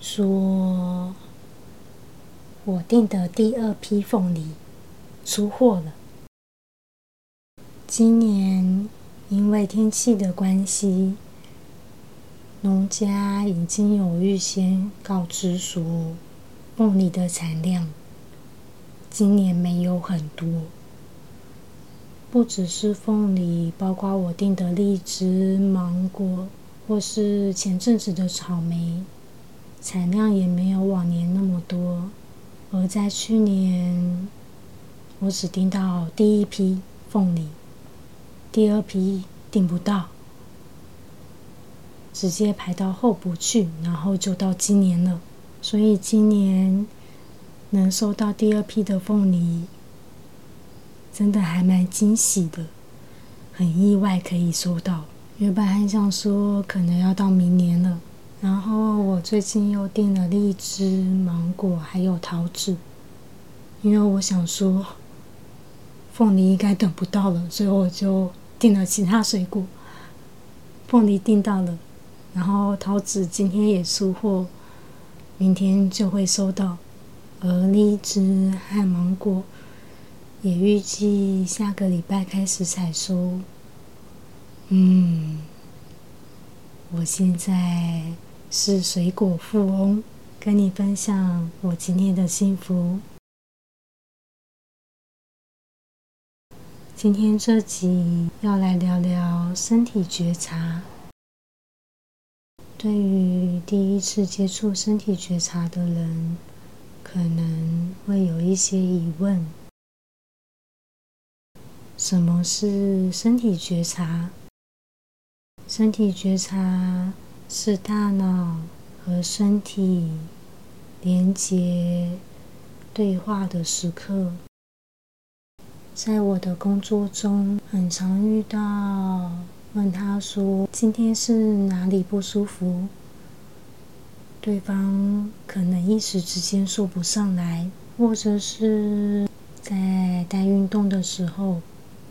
说我订的第二批凤梨出货了。今年因为天气的关系，农家已经有预先告知说，凤梨的产量今年没有很多，不只是凤梨，包括我订的荔枝、芒果。或是前阵子的草莓，产量也没有往年那么多。而在去年，我只订到第一批凤梨，第二批订不到，直接排到候补去，然后就到今年了。所以今年能收到第二批的凤梨，真的还蛮惊喜的，很意外可以收到。原本还想说可能要到明年了，然后我最近又订了荔枝、芒果还有桃子，因为我想说凤梨应该等不到了，所以我就订了其他水果。凤梨订到了，然后桃子今天也出货，明天就会收到，而荔枝和芒果也预计下个礼拜开始采收。嗯，我现在是水果富翁，跟你分享我今天的幸福。今天这集要来聊聊身体觉察。对于第一次接触身体觉察的人，可能会有一些疑问：什么是身体觉察？身体觉察是大脑和身体连接对话的时刻。在我的工作中，很常遇到问他说：“今天是哪里不舒服？”对方可能一时之间说不上来，或者是在带运动的时候，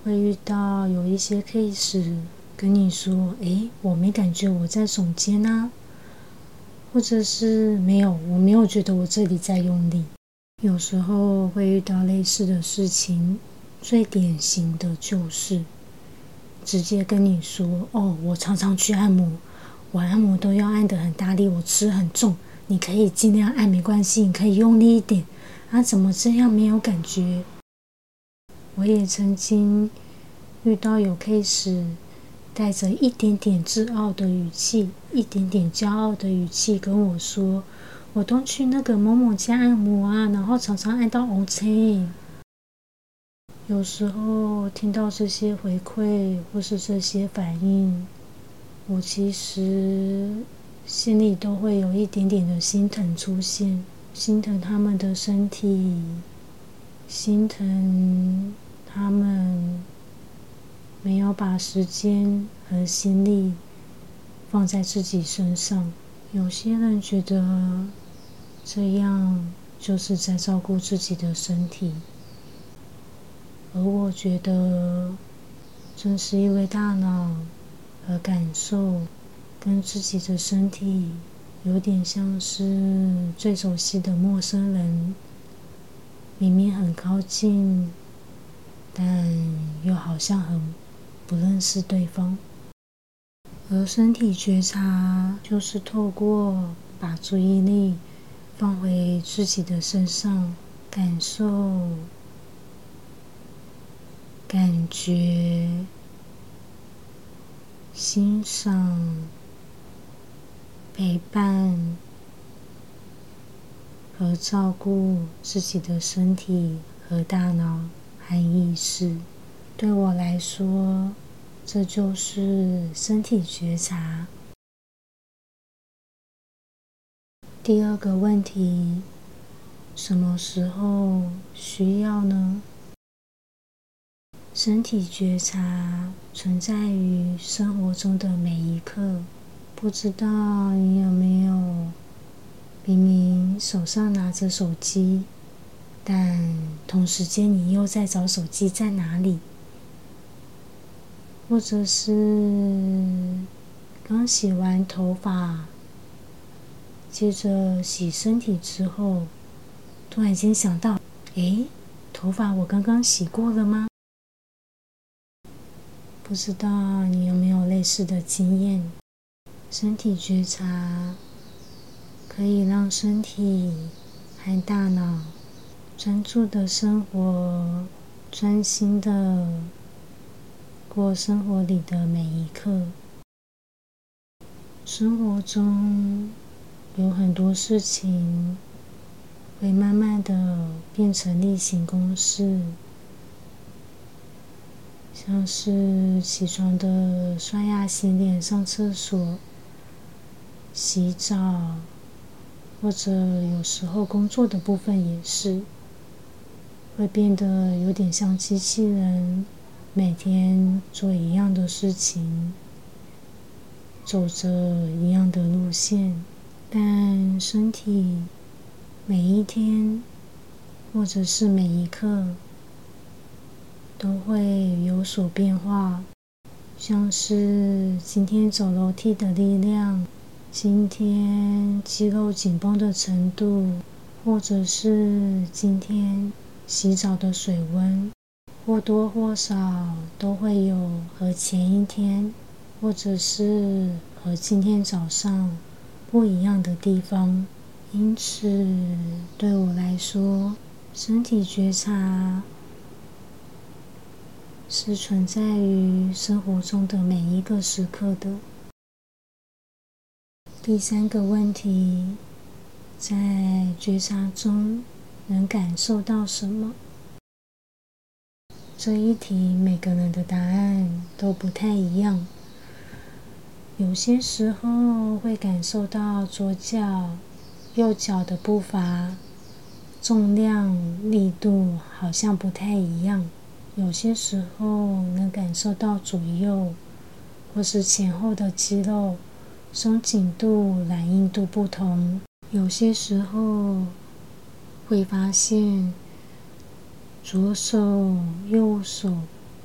会遇到有一些 case。跟你说，诶，我没感觉我在耸肩啊，或者是没有，我没有觉得我这里在用力。有时候会遇到类似的事情，最典型的就是直接跟你说，哦，我常常去按摩，我按摩都要按得很大力，我吃很重，你可以尽量按没关系，你可以用力一点啊，怎么这样没有感觉？我也曾经遇到有 case。带着一点点自傲的语气，一点点骄傲的语气跟我说：“我都去那个某某家按摩啊，然后常常按到 OK。”有时候听到这些回馈或是这些反应，我其实心里都会有一点点的心疼出现，心疼他们的身体，心疼他们。没有把时间和心力放在自己身上。有些人觉得这样就是在照顾自己的身体，而我觉得，正是因为大脑和感受跟自己的身体有点像是最熟悉的陌生人，明明很靠近，但又好像很。不认识对方，而身体觉察就是透过把注意力放回自己的身上，感受、感觉、欣赏、陪伴和照顾自己的身体和大脑和意识。对我来说，这就是身体觉察。第二个问题，什么时候需要呢？身体觉察存在于生活中的每一刻。不知道你有没有明明手上拿着手机，但同时间你又在找手机在哪里？或者是刚洗完头发，接着洗身体之后，突然间想到，诶，头发我刚刚洗过了吗？不知道你有没有类似的经验？身体觉察可以让身体和大脑专注的生活，专心的。过生活里的每一刻，生活中有很多事情会慢慢的变成例行公事，像是起床的刷牙、洗脸、上厕所、洗澡，或者有时候工作的部分也是，会变得有点像机器人。每天做一样的事情，走着一样的路线，但身体每一天或者是每一刻都会有所变化，像是今天走楼梯的力量，今天肌肉紧绷的程度，或者是今天洗澡的水温。或多或少都会有和前一天，或者是和今天早上不一样的地方。因此，对我来说，身体觉察是存在于生活中的每一个时刻的。第三个问题，在觉察中能感受到什么？这一题每个人的答案都不太一样。有些时候会感受到左脚、右脚的步伐、重量、力度好像不太一样；有些时候能感受到左右或是前后的肌肉松紧度、软硬度不同；有些时候会发现。左手、右手，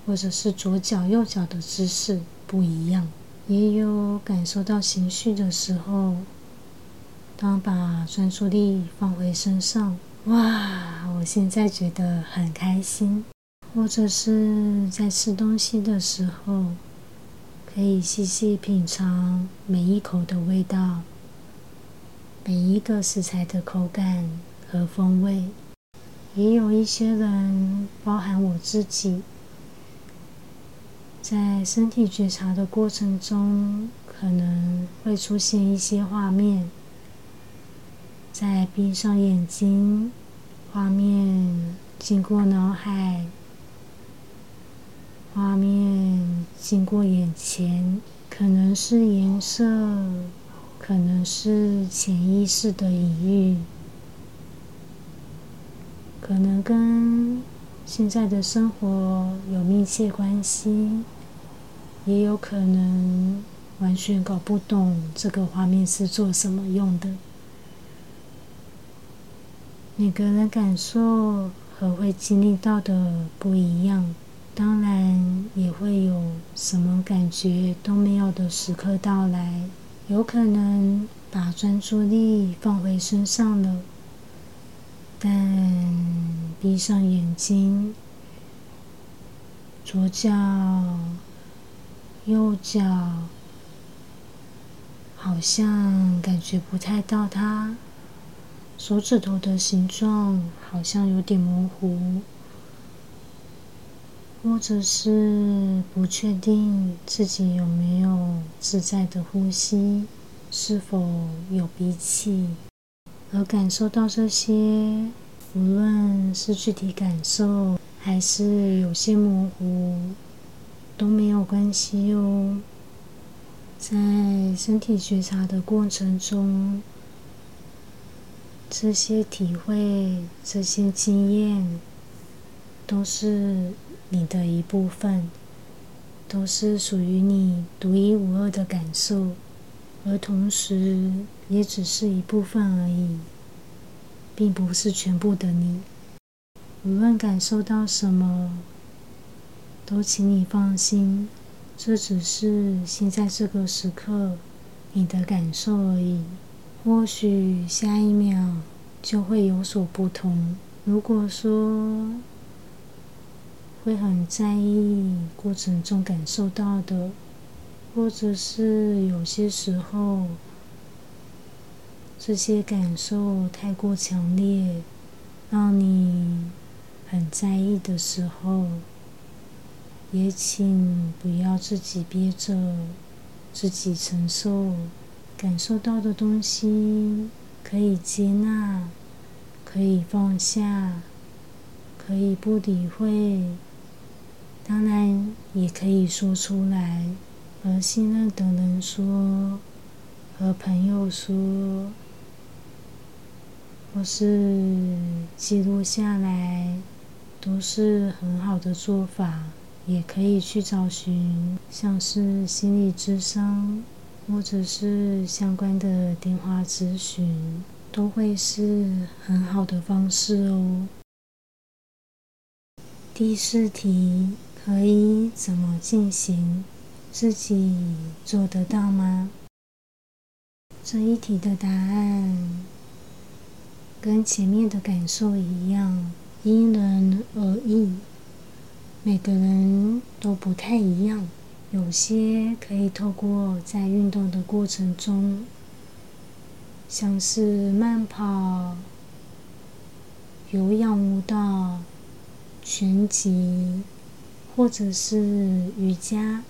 或者是左脚、右脚的姿势不一样，也有感受到情绪的时候。当把专注力放回身上，哇，我现在觉得很开心。或者是在吃东西的时候，可以细细品尝每一口的味道，每一个食材的口感和风味。也有一些人，包含我自己，在身体觉察的过程中，可能会出现一些画面。在闭上眼睛，画面经过脑海，画面经过眼前，可能是颜色，可能是潜意识的隐喻。可能跟现在的生活有密切关系，也有可能完全搞不懂这个画面是做什么用的。每个人感受和会经历到的不一样，当然也会有什么感觉都没有的时刻到来。有可能把专注力放回身上了。但闭上眼睛，左脚、右脚好像感觉不太到它，手指头的形状好像有点模糊，或者是不确定自己有没有自在的呼吸，是否有鼻气。而感受到这些，无论是具体感受还是有些模糊，都没有关系哦。在身体觉察的过程中，这些体会、这些经验，都是你的一部分，都是属于你独一无二的感受，而同时也只是一部分而已，并不是全部的你。无论感受到什么，都请你放心，这只是现在这个时刻你的感受而已。或许下一秒就会有所不同。如果说会很在意过程中感受到的，或者是有些时候这些感受太过强烈，让你很在意的时候，也请不要自己憋着，自己承受。感受到的东西，可以接纳，可以放下，可以不理会，当然也可以说出来，和信任的人说，和朋友说，或是记录下来，都是很好的做法。也可以去找寻，像是心理咨商。或者是相关的电话咨询，都会是很好的方式哦。第四题可以怎么进行？自己做得到吗？这一题的答案跟前面的感受一样，因人而异，每个人都不太一样。有些可以透过在运动的过程中，像是慢跑、有氧舞蹈、拳击，或者是瑜伽，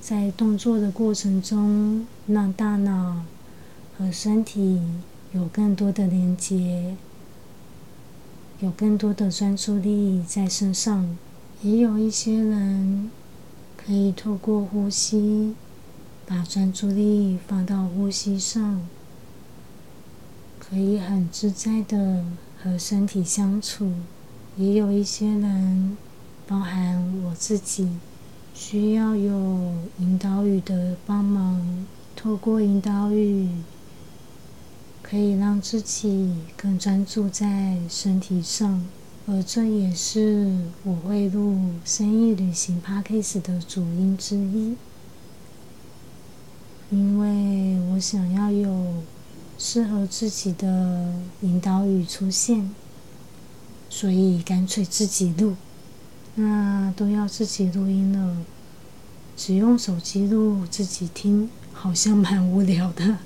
在动作的过程中，让大脑和身体有更多的连接，有更多的专注力在身上。也有一些人。可以透过呼吸，把专注力放到呼吸上，可以很自在的和身体相处。也有一些人，包含我自己，需要有引导语的帮忙，透过引导语，可以让自己更专注在身体上。而这也是我会录《生意旅行》Podcast 的主因之一，因为我想要有适合自己的引导语出现，所以干脆自己录。那都要自己录音了，只用手机录自己听，好像蛮无聊的，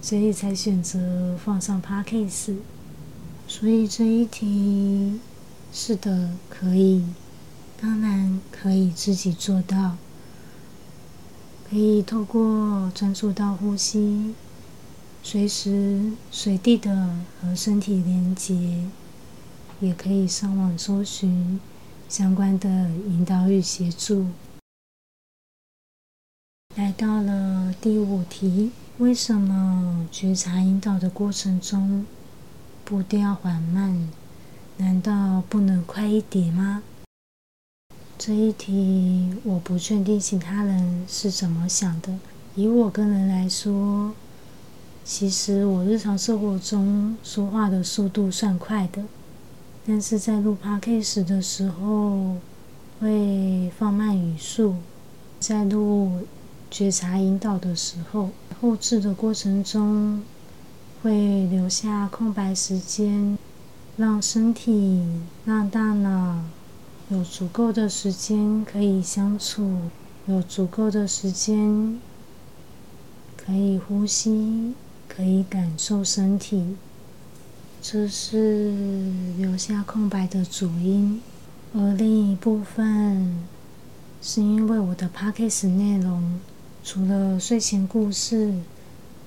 所以才选择放上 Podcast。所以这一题，是的，可以，当然可以自己做到，可以透过专注到呼吸，随时随地的和身体连接，也可以上网搜寻相关的引导与协助。来到了第五题，为什么觉察引导的过程中？步调缓慢，难道不能快一点吗？这一题我不确定其他人是怎么想的。以我个人来说，其实我日常生活中说话的速度算快的，但是在录 podcast 的时候会放慢语速，在录觉察引导的时候，后置的过程中。会留下空白时间，让身体、让大脑有足够的时间可以相处，有足够的时间可以呼吸，可以感受身体。这是留下空白的主因，而另一部分是因为我的 p o c k e t 内容除了睡前故事。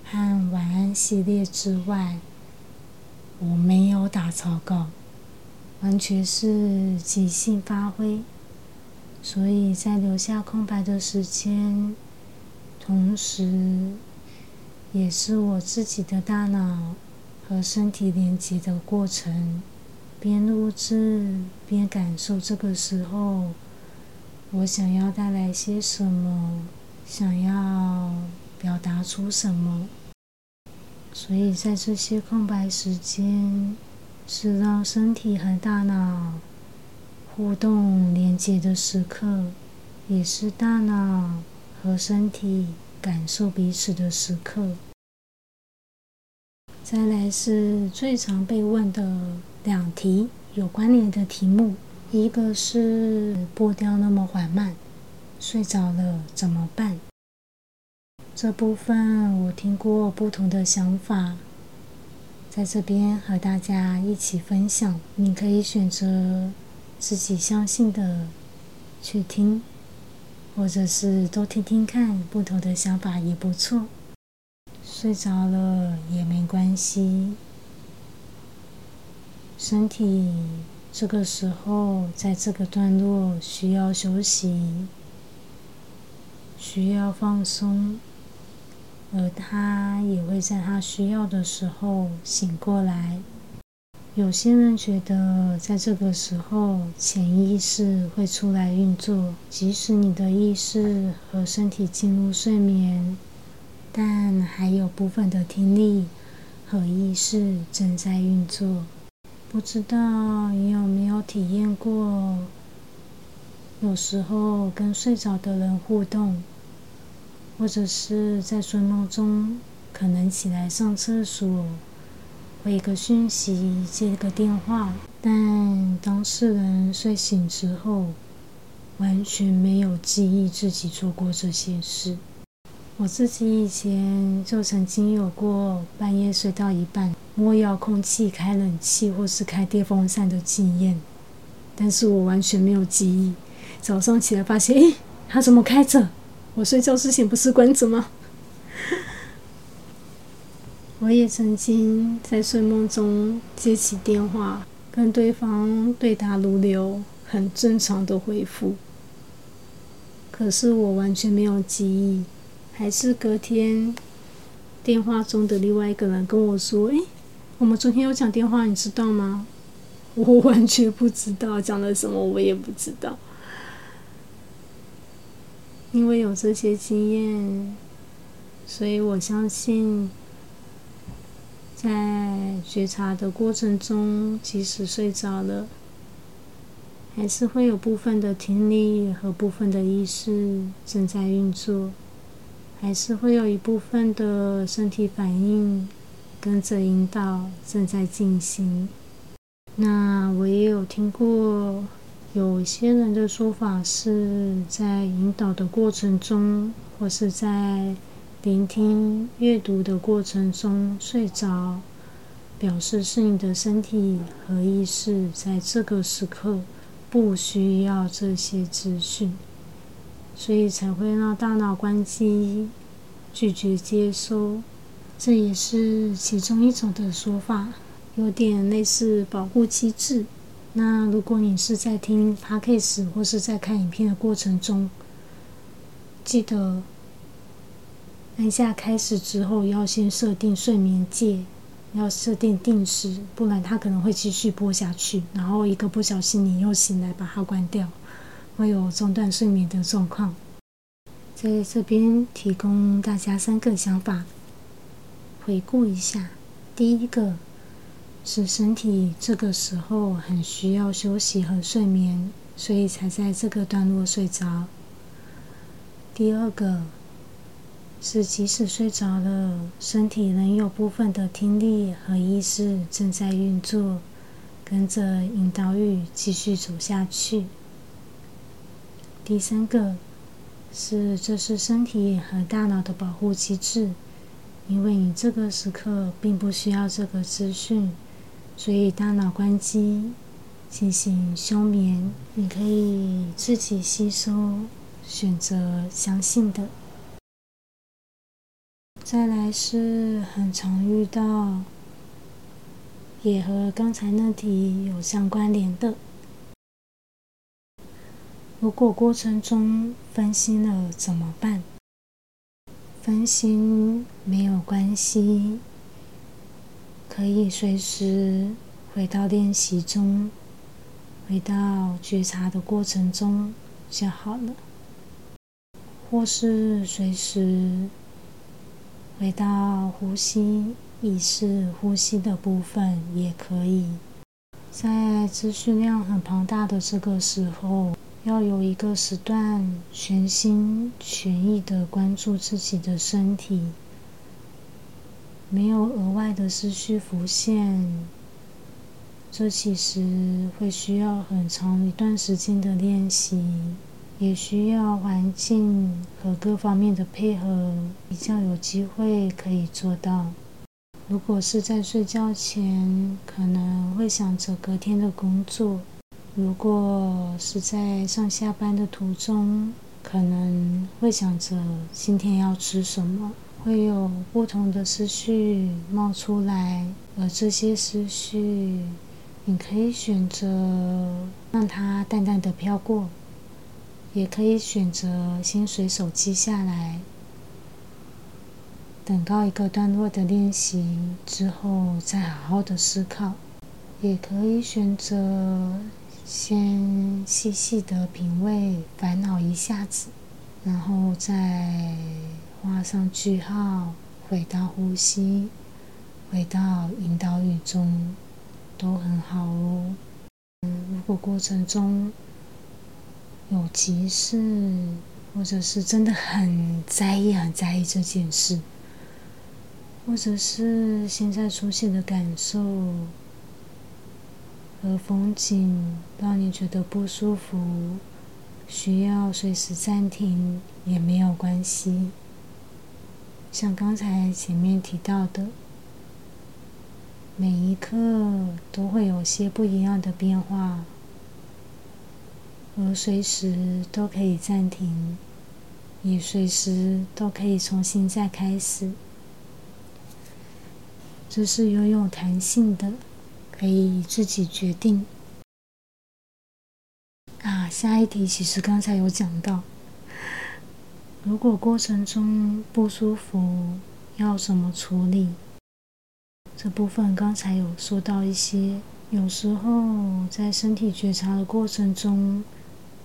和晚安系列之外，我没有打草稿，完全是即兴发挥。所以在留下空白的时间，同时也是我自己的大脑和身体连接的过程。边录制边感受这个时候，我想要带来些什么，想要表达出什么。所以在这些空白时间，是让身体和大脑互动连接的时刻，也是大脑和身体。感受彼此的时刻。再来是最常被问的两题有关联的题目，一个是步调那么缓慢，睡着了怎么办？这部分我听过不同的想法，在这边和大家一起分享。你可以选择自己相信的去听。或者是多听听看，不同的想法也不错。睡着了也没关系，身体这个时候在这个段落需要休息，需要放松，而他也会在他需要的时候醒过来。有些人觉得，在这个时候，潜意识会出来运作，即使你的意识和身体进入睡眠，但还有部分的听力和意识正在运作。不知道你有没有体验过？有时候跟睡着的人互动，或者是在睡梦中，可能起来上厕所。回个讯息，接个电话，但当事人睡醒之后，完全没有记忆自己做过这些事。我自己以前就曾经有过半夜睡到一半，摸遥控器开冷气或是开电风扇的经验，但是我完全没有记忆。早上起来发现，诶，它怎么开着？我睡觉之前不是关着吗？我也曾经在睡梦中接起电话，跟对方对答如流，很正常的回复。可是我完全没有记忆，还是隔天电话中的另外一个人跟我说：“诶，我们昨天有讲电话，你知道吗？”我完全不知道讲了什么，我也不知道，因为有这些经验，所以我相信。在觉察的过程中，即使睡着了，还是会有部分的听力和部分的意识正在运作，还是会有一部分的身体反应跟着引导正在进行。那我也有听过有些人的说法是在引导的过程中，或是在。聆听、阅读的过程中睡着，表示是你的身体和意识在这个时刻不需要这些资讯，所以才会让大脑关机，拒绝接收。这也是其中一种的说法，有点类似保护机制。那如果你是在听 podcast 或是在看影片的过程中，记得。按下开始之后，要先设定睡眠界，要设定定时，不然它可能会继续播下去。然后一个不小心你又醒来，把它关掉，会有中断睡眠的状况。在这边提供大家三个想法，回顾一下：第一个是身体这个时候很需要休息和睡眠，所以才在这个段落睡着；第二个。是，即使睡着了，身体仍有部分的听力和意识正在运作，跟着引导语继续走下去。第三个是，这是身体和大脑的保护机制，因为你这个时刻并不需要这个资讯，所以大脑关机，进行休眠。你可以自己吸收，选择相信的。再来是很常遇到，也和刚才那题有相关联的。如果过程中分心了怎么办？分心没有关系，可以随时回到练习中，回到觉察的过程中就好了，或是随时回到呼吸、意识呼吸的部分也可以。在资讯量很庞大的这个时候。要有一个时段，全心全意的关注自己的身体，没有额外的思绪浮现。这其实会需要很长一段时间的练习，也需要环境和各方面的配合，比较有机会可以做到。如果是在睡觉前，可能会想着隔天的工作。如果是在上下班的途中，可能会想着今天要吃什么，会有不同的思绪冒出来，而这些思绪，你可以选择让它淡淡的飘过，也可以选择先随手记下来，等到一个段落的练习之后再好好的思考，也可以选择。先细细的品味烦恼一下子，然后再画上句号，回到呼吸，回到引导语中，都很好哦。如果过程中有急事，或者是真的很在意、很在意这件事，或者是现在出现的感受。和风景让你觉得不舒服，需要随时暂停也没有关系。像刚才前面提到的，每一刻都会有些不一样的变化，而随时都可以暂停，也随时都可以重新再开始。这是拥有弹性的。可以自己决定。啊，下一题其实刚才有讲到，如果过程中不舒服，要怎么处理？这部分刚才有说到一些，有时候在身体觉察的过程中，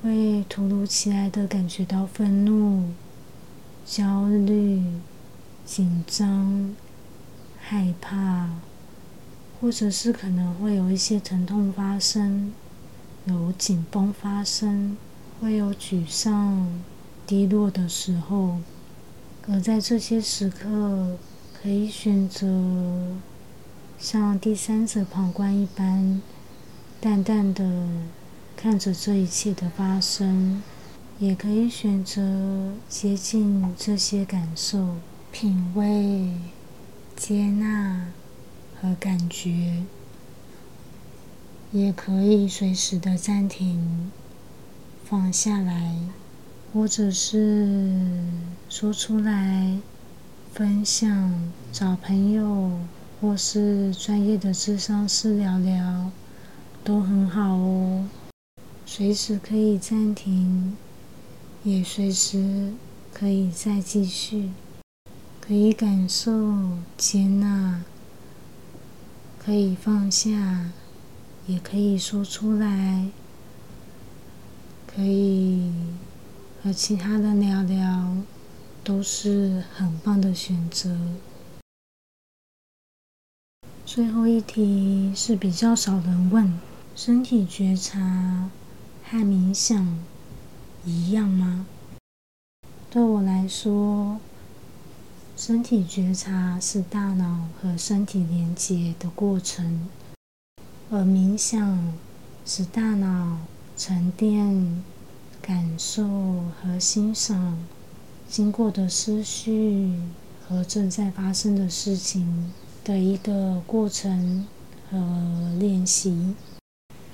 会突如其来的感觉到愤怒、焦虑、紧张、害怕。或者是可能会有一些疼痛发生，有紧绷发生，会有沮丧、低落的时候，而在这些时刻，可以选择像第三者旁观一般，淡淡的看着这一切的发生，也可以选择接近这些感受，品味、接纳。和感觉，也可以随时的暂停、放下来，或者是说出来、分享、找朋友或是专业的智商师聊聊，都很好哦。随时可以暂停，也随时可以再继续，可以感受、接纳。可以放下，也可以说出来，可以和其他的聊聊，都是很棒的选择。最后一题是比较少人问：身体觉察和冥想一样吗？对我来说。身体觉察是大脑和身体连接的过程，而冥想是大脑沉淀、感受和欣赏经过的思绪和正在发生的事情的一个过程和练习。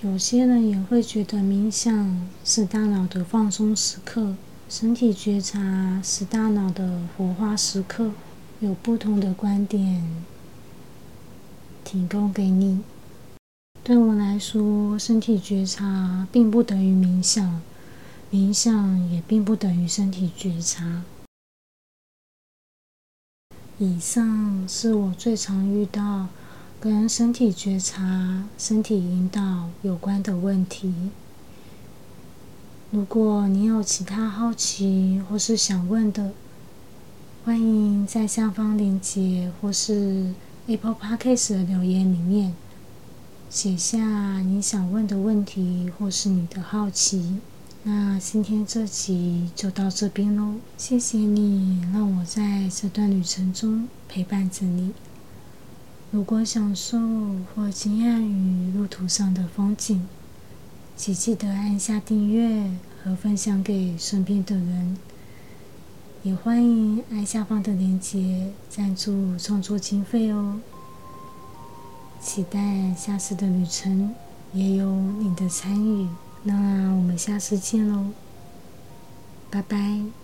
有些人也会觉得冥想是大脑的放松时刻。身体觉察是大脑的活化时刻，有不同的观点提供给你。对我来说，身体觉察并不等于冥想，冥想也并不等于身体觉察。以上是我最常遇到跟身体觉察、身体引导有关的问题。如果你有其他好奇或是想问的，欢迎在下方链接或是 Apple Podcast 的留言里面写下你想问的问题或是你的好奇。那今天这集就到这边喽，谢谢你让我在这段旅程中陪伴着你。如果享受或惊讶于路途上的风景，请记得按下订阅和分享给身边的人。也欢迎按下方的链接赞助创作经费哦。期待下次的旅程也有你的参与。那我们下次见喽，拜拜。